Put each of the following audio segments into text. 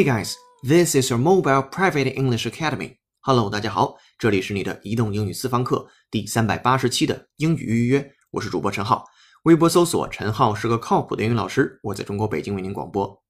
Hey guys, this is your mobile private English academy. Hello，大家好，这里是你的移动英语私房课第三百八十期的英语预约，我是主播陈浩。微博搜索“陈浩是个靠谱的英语老师”，我在中国北京为您广播。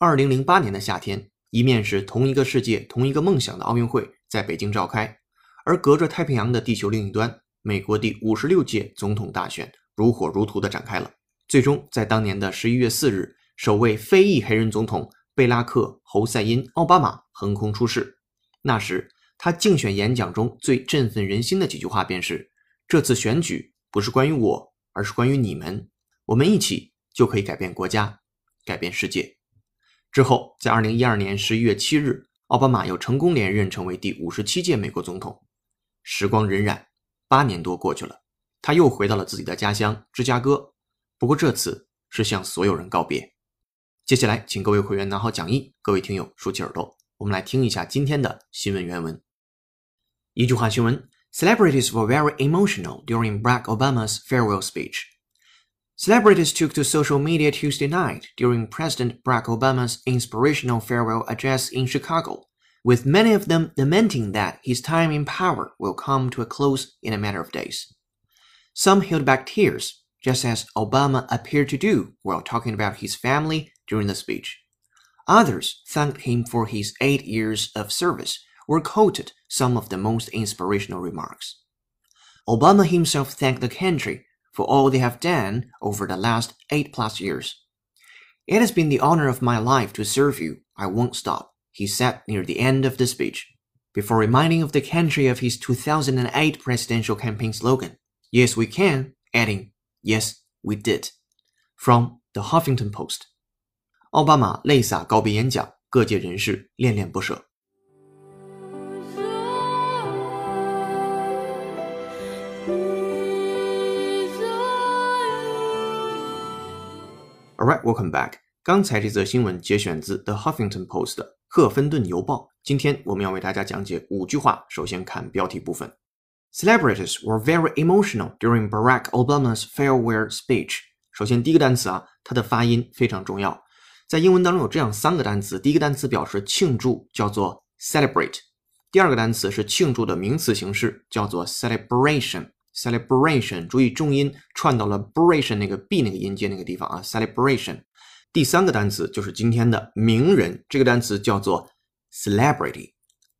二零零八年的夏天，一面是同一个世界、同一个梦想的奥运会在北京召开，而隔着太平洋的地球另一端，美国第五十六届总统大选如火如荼地展开了。最终，在当年的十一月四日，首位非裔黑人总统。贝拉克·侯赛因·奥巴马横空出世。那时，他竞选演讲中最振奋人心的几句话便是：“这次选举不是关于我，而是关于你们。我们一起就可以改变国家，改变世界。”之后，在2012年11月7日，奥巴马又成功连任，成为第五十七届美国总统。时光荏苒，八年多过去了，他又回到了自己的家乡芝加哥。不过这次是向所有人告别。接下来，请各位会员拿好讲义，各位听友竖起耳朵，我们来听一下今天的新闻原文。一句话新闻：Celebrities were very emotional during Barack Obama's farewell speech. Celebrities took to social media Tuesday night during President Barack Obama's inspirational farewell address in Chicago, with many of them lamenting that his time in power will come to a close in a matter of days. Some held back tears, just as Obama appeared to do while talking about his family during the speech. Others thanked him for his eight years of service or quoted some of the most inspirational remarks. Obama himself thanked the country for all they have done over the last eight plus years. It has been the honor of my life to serve you. I won't stop, he said near the end of the speech, before reminding of the country of his 2008 presidential campaign slogan, Yes, we can, adding, Yes, we did. From the Huffington Post. 奥巴马泪洒告别演讲，各界人士恋恋不舍。All right, welcome back. 刚才这则新闻节选自《The Huffington Post》《赫芬顿邮报》。今天我们要为大家讲解五句话。首先看标题部分：Celebrities were very emotional during Barack Obama's farewell speech。首先第一个单词啊，它的发音非常重要。在英文当中有这样三个单词，第一个单词表示庆祝，叫做 celebrate；第二个单词是庆祝的名词形式，叫做 celebration。celebration，注意重音串到了 bration 那个 b 那个音节那个地方啊，celebration。第三个单词就是今天的名人，这个单词叫做 celebrity。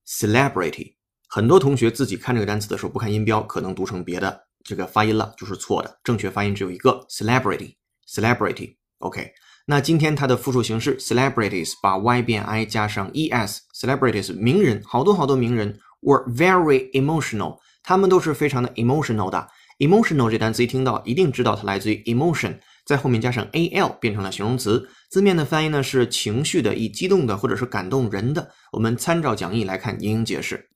celebrity，很多同学自己看这个单词的时候不看音标，可能读成别的这个发音了，就是错的。正确发音只有一个 celebrity。celebrity，OK。那今天它的复数形式 celebrities 把 y 变 i 加上 es，celebrities 名人，好多好多名人 were very emotional，他们都是非常的 emotional 的。emotional 这单词一听到，一定知道它来自于 emotion，在后面加上 al 变成了形容词，字面的翻译呢是情绪的，以激动的或者是感动人的。我们参照讲义来看英英解释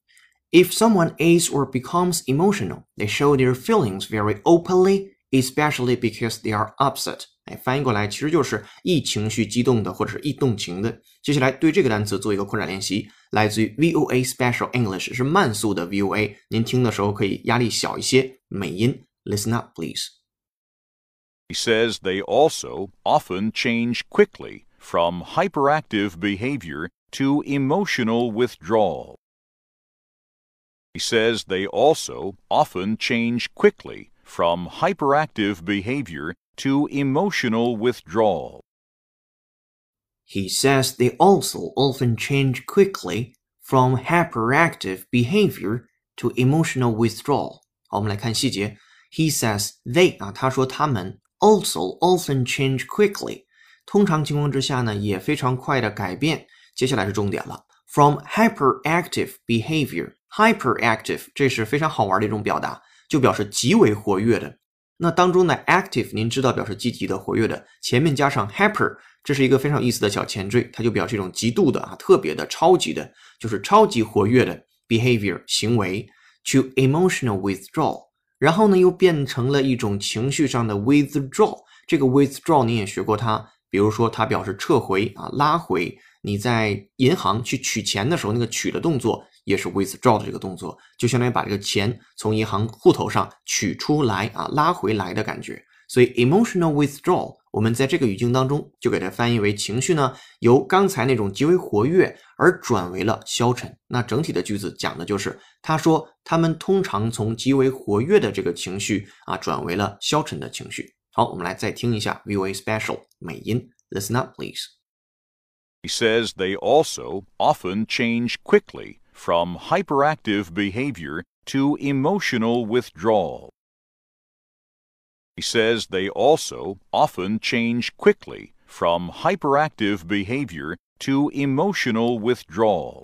：If someone is or becomes emotional, they show their feelings very openly, especially because they are upset. 哎，翻译过来其实就是易情绪激动的，或者是易动情的。接下来对这个单词做一个扩展练习，来自于 VOA Special English，是慢速的 VOA，您听的时候可以压力小一些。美音，Listen up, please. He says they also often change quickly from hyperactive behavior to emotional withdrawal. He says they also often change quickly from hyperactive behavior to emotional withdrawal. He says they also often change quickly from hyperactive behavior to emotional withdrawal. 好，我们来看细节。He says they 啊，他说他们 also often change quickly，通常情况之下呢，也非常快的改变。接下来是重点了，from hyperactive behavior，hyperactive 这是非常好玩的一种表达，就表示极为活跃的。 那当中的 active，您知道表示积极的、活跃的，前面加上 hyper，这是一个非常有意思的小前缀，它就表示一种极度的啊、特别的、超级的，就是超级活跃的 behavior 行为。To emotional withdrawal，然后呢又变成了一种情绪上的 withdraw。这个 withdraw 你也学过它，比如说它表示撤回啊、拉回。你在银行去取钱的时候，那个取的动作。也是 withdraw 的这个动作，就相当于把这个钱从银行户头上取出来啊，拉回来的感觉。所以 emotional withdrawal 我们在这个语境当中就给它翻译为情绪呢，由刚才那种极为活跃而转为了消沉。那整体的句子讲的就是他说他们通常从极为活跃的这个情绪啊转为了消沉的情绪。好，我们来再听一下 VOA Special 美音，Listen up, please. He says they also often change quickly from hyperactive behavior to emotional withdrawal. He says they also often change quickly from hyperactive behavior to emotional withdrawal.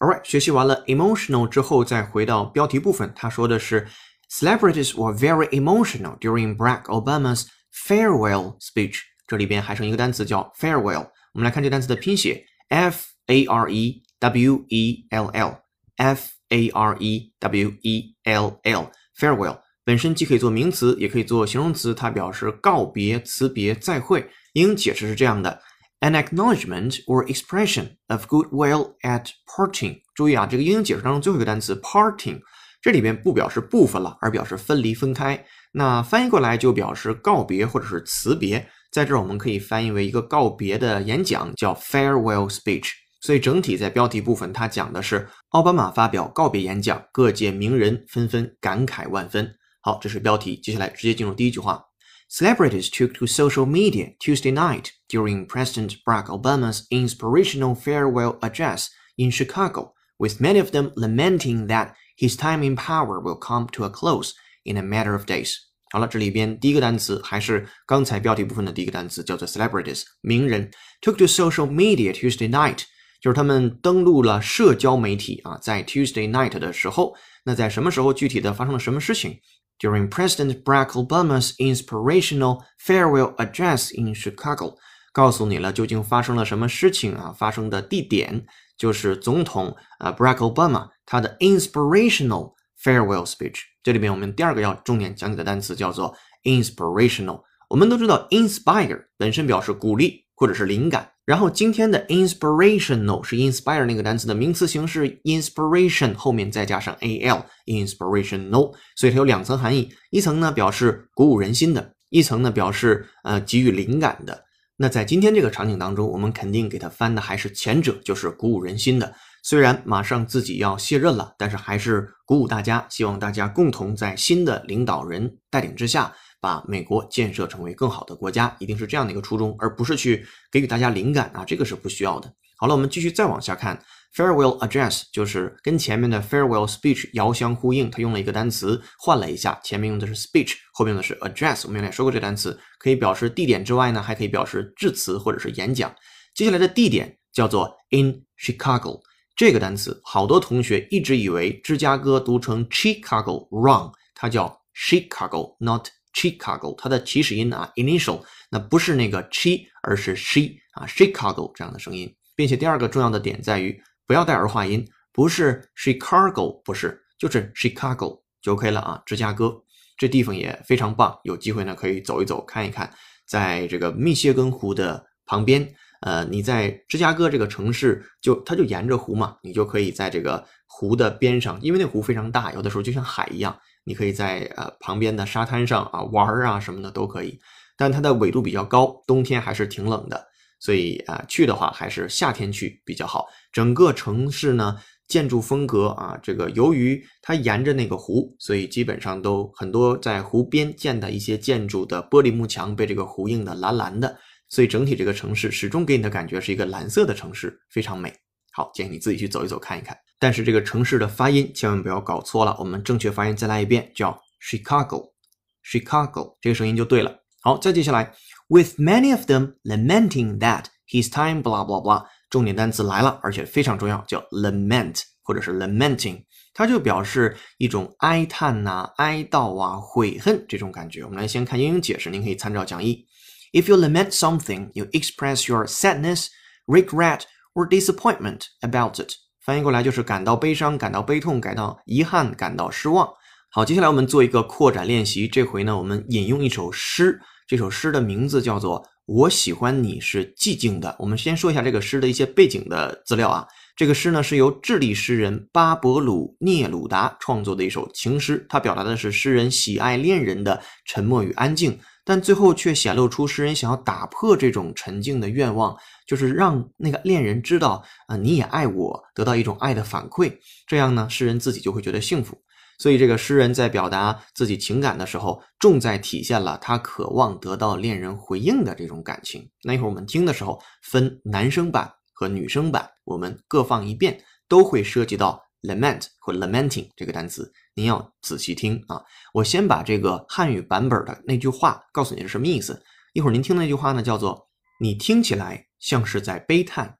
Alright，学习完了 emotional 之后，再回到标题部分，他说的是 celebrities were very emotional during Barack Obama's farewell speech。这里边还剩一个单词叫 farewell， 我们来看这单词的拼写，f a r e w e l l，f a r e w e l l，farewell。本身既可以做名词，也可以做形容词，它表示告别、辞别、再会。英解释是这样的：an acknowledgement or expression of goodwill at parting。注意啊，这个英英解释当中最后一个单词 parting，这里边不表示部分了，而表示分离、分开。那翻译过来就表示告别或者是辞别。在这儿我们可以翻译为一个告别的演讲，叫 farewell speech。所以整体在标题部分，它讲的是奥巴马发表告别演讲，各界名人纷纷感慨万分。好，这是标题。接下来直接进入第一句话。Celebrities took to social media Tuesday night during President Barack Obama's inspirational farewell address in Chicago, with many of them lamenting that his time in power will come to a close in a matter of days. 好了，这里边第一个单词还是刚才标题部分的第一个单词，叫做 celebrities，名人 took to social media Tuesday night，就是他们登录了社交媒体啊，在 Tuesday night 的时候，那在什么时候具体的发生了什么事情？during President Barack Obama's inspirational farewell address in Chicago，告诉你了究竟发生了什么事情啊？发生的地点就是总统啊 Barack Obama 他的 inspirational farewell speech。这里面我们第二个要重点讲解的单词叫做 inspirational。我们都知道 inspire 本身表示鼓励或者是灵感。然后今天的 inspirational 是 inspire 那个单词的名词形式 inspiration 后面再加上 al inspirational，所以它有两层含义，一层呢表示鼓舞人心的，一层呢表示呃给予灵感的。那在今天这个场景当中，我们肯定给它翻的还是前者，就是鼓舞人心的。虽然马上自己要卸任了，但是还是鼓舞大家，希望大家共同在新的领导人带领之下。把美国建设成为更好的国家，一定是这样的一个初衷，而不是去给予大家灵感啊，这个是不需要的。好了，我们继续再往下看，farewell address 就是跟前面的 farewell speech 遥相呼应，它用了一个单词换了一下，前面用的是 speech，后面用的是 address。我们原来说过这单词可以表示地点之外呢，还可以表示致辞或者是演讲。接下来的地点叫做 in Chicago，这个单词好多同学一直以为芝加哥读成 Chicago，wrong，它叫 Chicago，not。Chicago，它的起始音啊，initial，那不是那个 chi，而是 she 啊，Chicago 这样的声音，并且第二个重要的点在于不要带儿化音，不是 Chicago，不是，就是 Chicago 就 OK 了啊。芝加哥这地方也非常棒，有机会呢可以走一走看一看，在这个密歇根湖的旁边，呃，你在芝加哥这个城市就它就沿着湖嘛，你就可以在这个湖的边上，因为那湖非常大，有的时候就像海一样。你可以在呃旁边的沙滩上啊玩啊什么的都可以，但它的纬度比较高，冬天还是挺冷的，所以啊去的话还是夏天去比较好。整个城市呢建筑风格啊，这个由于它沿着那个湖，所以基本上都很多在湖边建的一些建筑的玻璃幕墙被这个湖映的蓝蓝的，所以整体这个城市始终给你的感觉是一个蓝色的城市，非常美。好，建议你自己去走一走看一看。但是这个城市的发音千万不要搞错了，我们正确发音再来一遍，叫 Chicago，Chicago，这个声音就对了。好，再接下来，with many of them lamenting that his time blah blah blah，重点单词来了，而且非常重要，叫 lament 或者是 lamenting，它就表示一种哀叹呐、哀悼啊、悔恨这种感觉。我们来先看英语解释，您可以参照讲义。If you lament something, you express your sadness, regret, or disappointment about it. 翻译过来就是感到悲伤、感到悲痛、感到遗憾、感到失望。好，接下来我们做一个扩展练习。这回呢，我们引用一首诗。这首诗的名字叫做《我喜欢你是寂静的》。我们先说一下这个诗的一些背景的资料啊。这个诗呢是由智利诗人巴勃鲁聂鲁达创作的一首情诗，它表达的是诗人喜爱恋人的沉默与安静，但最后却显露出诗人想要打破这种沉静的愿望，就是让那个恋人知道啊你也爱我，得到一种爱的反馈，这样呢诗人自己就会觉得幸福。所以这个诗人在表达自己情感的时候，重在体现了他渴望得到恋人回应的这种感情。那一会儿我们听的时候，分男生版。和女生版，我们各放一遍，都会涉及到 lament 或 lamenting 这个单词，您要仔细听啊。我先把这个汉语版本的那句话告诉你是什么意思。一会儿您听那句话呢，叫做“你听起来像是在悲叹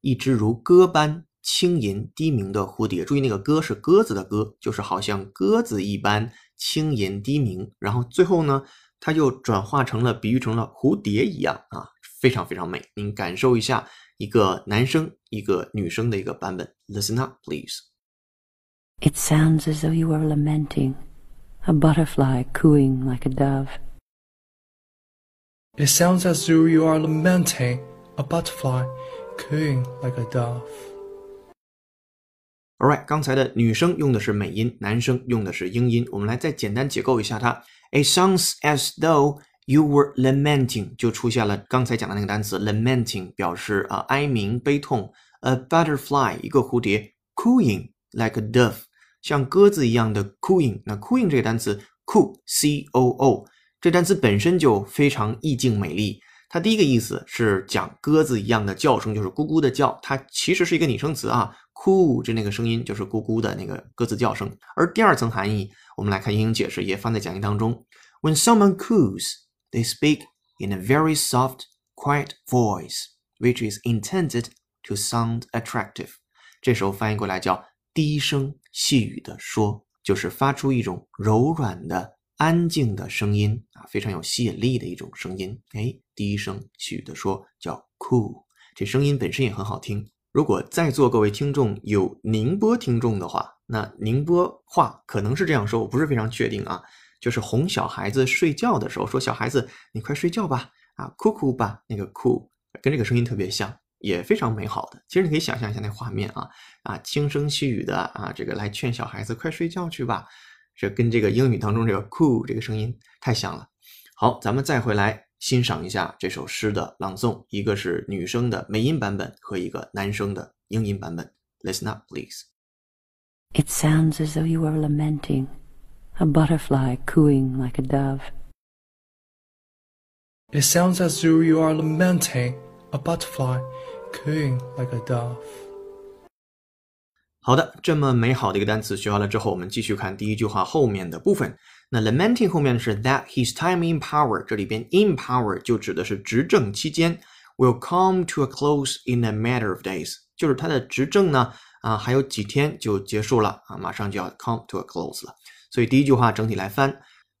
一只如歌般轻吟低鸣的蝴蝶”。注意那个“歌”是鸽子的“歌”，就是好像鸽子一般轻吟低鸣。然后最后呢，它又转化成了比喻成了蝴蝶一样啊，非常非常美。您感受一下。一个男生，一个女生的一个版本。Listen up, please. It sounds as though you are lamenting, a butterfly cooing like a dove. It sounds as though you are lamenting, a butterfly cooing like a dove. Alright，刚才的女生用的是美音，男生用的是英音。我们来再简单解构一下它。It sounds as though You were lamenting，就出现了刚才讲的那个单词 lamenting，表示啊哀鸣、悲痛。A butterfly，一个蝴蝶，cooing like a dove， 像鸽子一样的 cooing。那 cooing 这个单词 coo，c o o，这单词本身就非常意境美丽。它第一个意思是讲鸽子一样的叫声，就是咕咕的叫。它其实是一个拟声词啊，coo 就那个声音就是咕咕的那个鸽子叫声。而第二层含义，我们来看英英解释，也放在讲义当中。When someone coos。They speak in a very soft, quiet voice, which is intended to sound attractive. 这时候翻译过来叫低声细语的说，就是发出一种柔软的、安静的声音啊，非常有吸引力的一种声音。哎，低声细语的说叫 cool，这声音本身也很好听。如果在座各位听众有宁波听众的话，那宁波话可能是这样说，我不是非常确定啊。就是哄小孩子睡觉的时候说：“小孩子，你快睡觉吧，啊，哭哭吧。”那个哭跟这个声音特别像，也非常美好的。其实你可以想象一下那画面啊，啊，轻声细语的啊，这个来劝小孩子快睡觉去吧。这跟这个英语当中这个 “cool” 这个声音太像了。好，咱们再回来欣赏一下这首诗的朗诵，一个是女生的美音版本和一个男生的英音版本。Listen up, please. It sounds as though you are lamenting. a butterfly cooing like a dove. It sounds as though you are lamenting a butterfly cooing like a dove. 好的，这么美好的一个单词学完了之后，我们继续看第一句话后面的部分。那 lamenting 后面是 that his time in power，这里边 in power 就指的是执政期间，will come to a close in a matter of days，就是他的执政呢啊还有几天就结束了啊，马上就要 come to a close 了。所以第一句话整体来翻：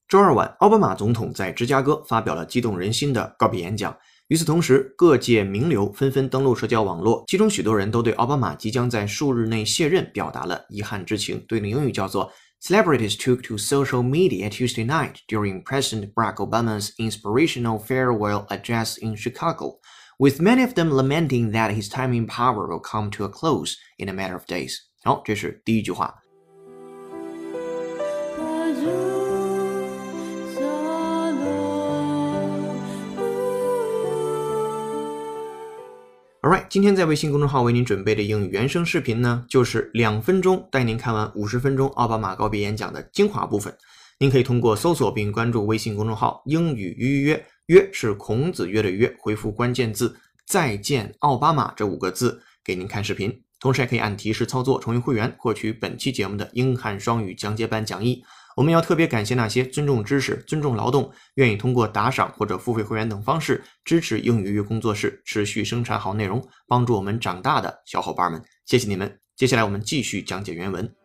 周二晚，奥巴马总统在芝加哥发表了激动人心的告别演讲。与此同时，各界名流纷纷登陆社交网络，其中许多人都对奥巴马即将在数日内卸任表达了遗憾之情。对应的英语叫做：Celebrities took to social media Tuesday night during President Barack Obama's inspirational farewell address in Chicago, with many of them lamenting that his time in power will come to a close in a matter of days。好，这是第一句话。今天在微信公众号为您准备的英语原声视频呢，就是两分钟带您看完五十分钟奥巴马告别演讲的精华部分。您可以通过搜索并关注微信公众号“英语约约约”是孔子约的约，回复关键字“再见奥巴马”这五个字给您看视频。同时还可以按提示操作成为会员，获取本期节目的英汉双语讲解版讲义。我们要特别感谢那些尊重知识、尊重劳动、愿意通过打赏或者付费会员等方式支持英语约工作室持续生产好内容、帮助我们长大的小伙伴们，谢谢你们！接下来我们继续讲解原文。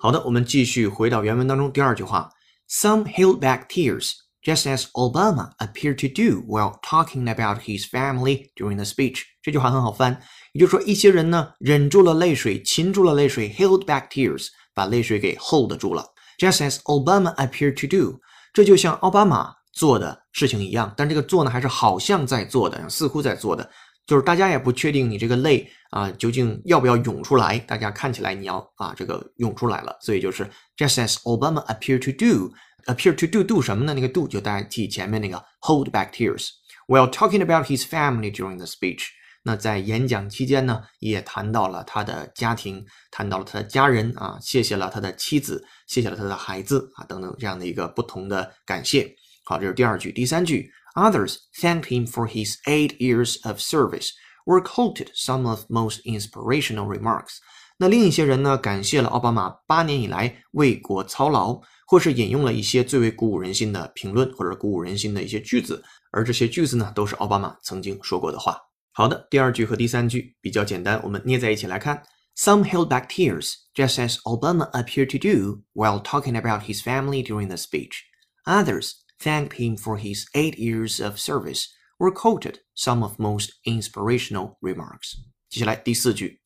好的，我们继续回到原文当中第二句话。Some held back tears just as Obama appeared to do while talking about his family during the speech。这句话很好翻，也就是说，一些人呢忍住了泪水，擒住了泪水，held back tears，把泪水给 hold 住了。Just as Obama appeared to do，这就像奥巴马做的事情一样，但这个做呢还是好像在做的，似乎在做的，就是大家也不确定你这个泪啊究竟要不要涌出来，大家看起来你要啊这个涌出来了，所以就是 just as Obama appeared to do。appear to do do 什么呢？那个 do 就代替前面那个 hold back tears。While talking about his family during the speech，那在演讲期间呢，也谈到了他的家庭，谈到了他的家人啊，谢谢了他的妻子，谢谢了他的孩子啊，等等这样的一个不同的感谢。好，这是第二句。第三句，Others thanked him for his eight years of service or quoted some of most inspirational remarks。那另一些人呢，感谢了奥巴马八年以来为国操劳。或是引用了一些最为鼓舞人心的评论，或者鼓舞人心的一些句子，而这些句子呢，都是奥巴马曾经说过的话。好的，第二句和第三句比较简单，我们捏在一起来看。Some held back tears, just as Obama appeared to do while talking about his family during the speech. Others thanked him for his eight years of service, or quoted some of most inspirational remarks. 接下来第四句。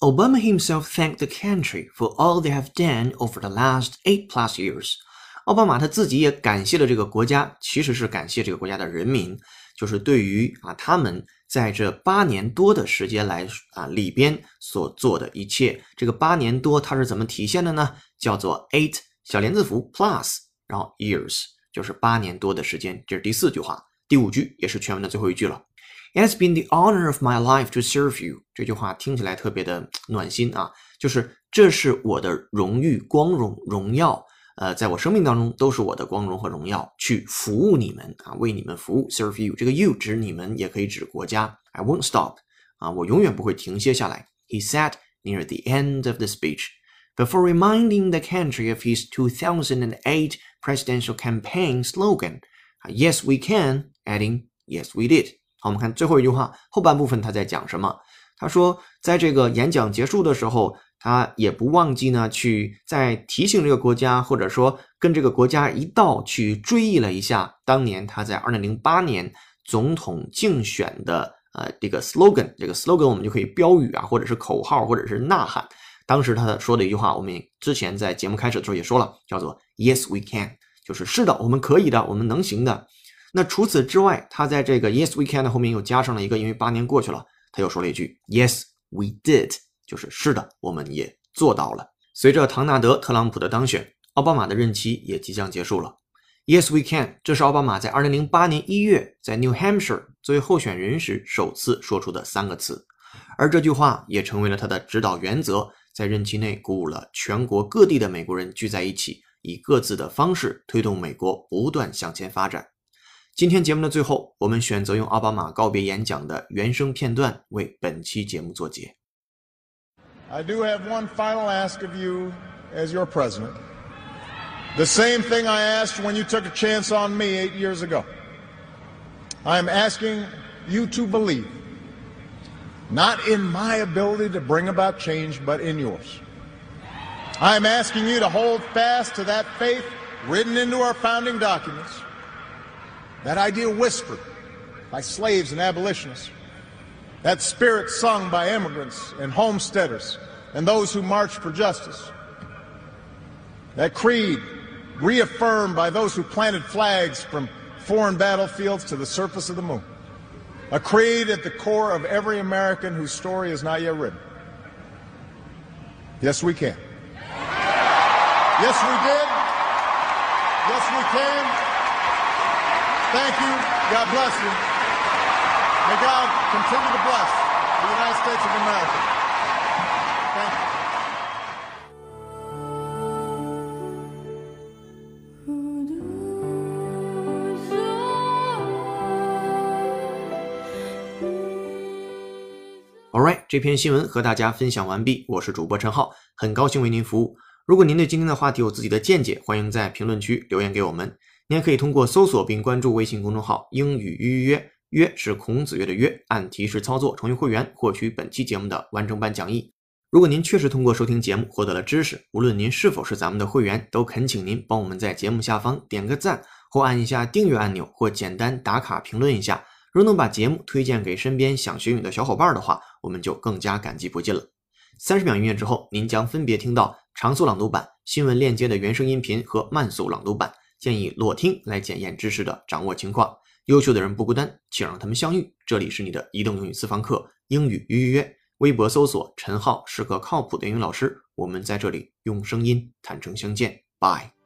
Obama himself thanked the country for all they have done over the last eight plus years。奥巴马他自己也感谢了这个国家，其实是感谢这个国家的人民，就是对于啊他们在这八年多的时间来啊里边所做的一切。这个八年多它是怎么体现的呢？叫做 eight 小连字符 plus，然后 years 就是八年多的时间。这是第四句话，第五句也是全文的最后一句了。It has been the honor of my life to serve you。这句话听起来特别的暖心啊，就是这是我的荣誉、光荣、荣耀。呃，在我生命当中都是我的光荣和荣耀，去服务你们啊，为你们服务。Serve you，这个 you 指你们，也可以指国家。I won't stop，啊，我永远不会停歇下来。He said near the end of the speech before reminding the country of his 2008 presidential campaign slogan, "Yes, we can," Adding, "Yes, we did." 好，我们看最后一句话，后半部分他在讲什么？他说，在这个演讲结束的时候，他也不忘记呢，去再提醒这个国家，或者说跟这个国家一道去追忆了一下当年他在二零零八年总统竞选的呃这个 slogan，这个 slogan 我们就可以标语啊，或者是口号，或者是呐喊。当时他说的一句话，我们之前在节目开始的时候也说了，叫做 Yes we can，就是是的，我们可以的，我们能行的。那除此之外，他在这个 Yes we can 的后面又加上了一个，因为八年过去了，他又说了一句 Yes we did，就是是的，我们也做到了。随着唐纳德·特朗普的当选，奥巴马的任期也即将结束了。Yes we can，这是奥巴马在2008年1月在 New Hampshire 作为候选人时首次说出的三个词，而这句话也成为了他的指导原则，在任期内鼓舞了全国各地的美国人聚在一起，以各自的方式推动美国不断向前发展。今天节目的最后，我们选择用奥巴马告别演讲的原声片段为本期节目作结。I do have one final ask of you as your president. The same thing I asked when you took a chance on me eight years ago. I am asking you to believe, not in my ability to bring about change, but in yours. I am asking you to hold fast to that faith written into our founding documents that idea whispered by slaves and abolitionists. That spirit sung by immigrants and homesteaders and those who marched for justice. That creed reaffirmed by those who planted flags from foreign battlefields to the surface of the moon. A creed at the core of every American whose story is not yet written. Yes, we can. Yes, we did. Yes, we can. Thank you. God bless you. May God continue to bless the United States of America. Thank you. All right，这篇新闻和大家分享完毕。我是主播陈浩，很高兴为您服务。如果您对今天的话题有自己的见解，欢迎在评论区留言给我们。您也可以通过搜索并关注微信公众号“英语预约”，约是孔子约的约，按提示操作成为会员，获取本期节目的完整版讲义。如果您确实通过收听节目获得了知识，无论您是否是咱们的会员，都恳请您帮我们在节目下方点个赞，或按一下订阅按钮，或简单打卡评论一下。如能把节目推荐给身边想学语的小伙伴的话，我们就更加感激不尽了。三十秒音乐之后，您将分别听到长速朗读版、新闻链接的原声音频和慢速朗读版。建议裸听来检验知识的掌握情况。优秀的人不孤单，请让他们相遇。这里是你的移动英语私房课，英语预约。微博搜索“陈浩”是个靠谱的英语老师。我们在这里用声音坦诚相见。Bye。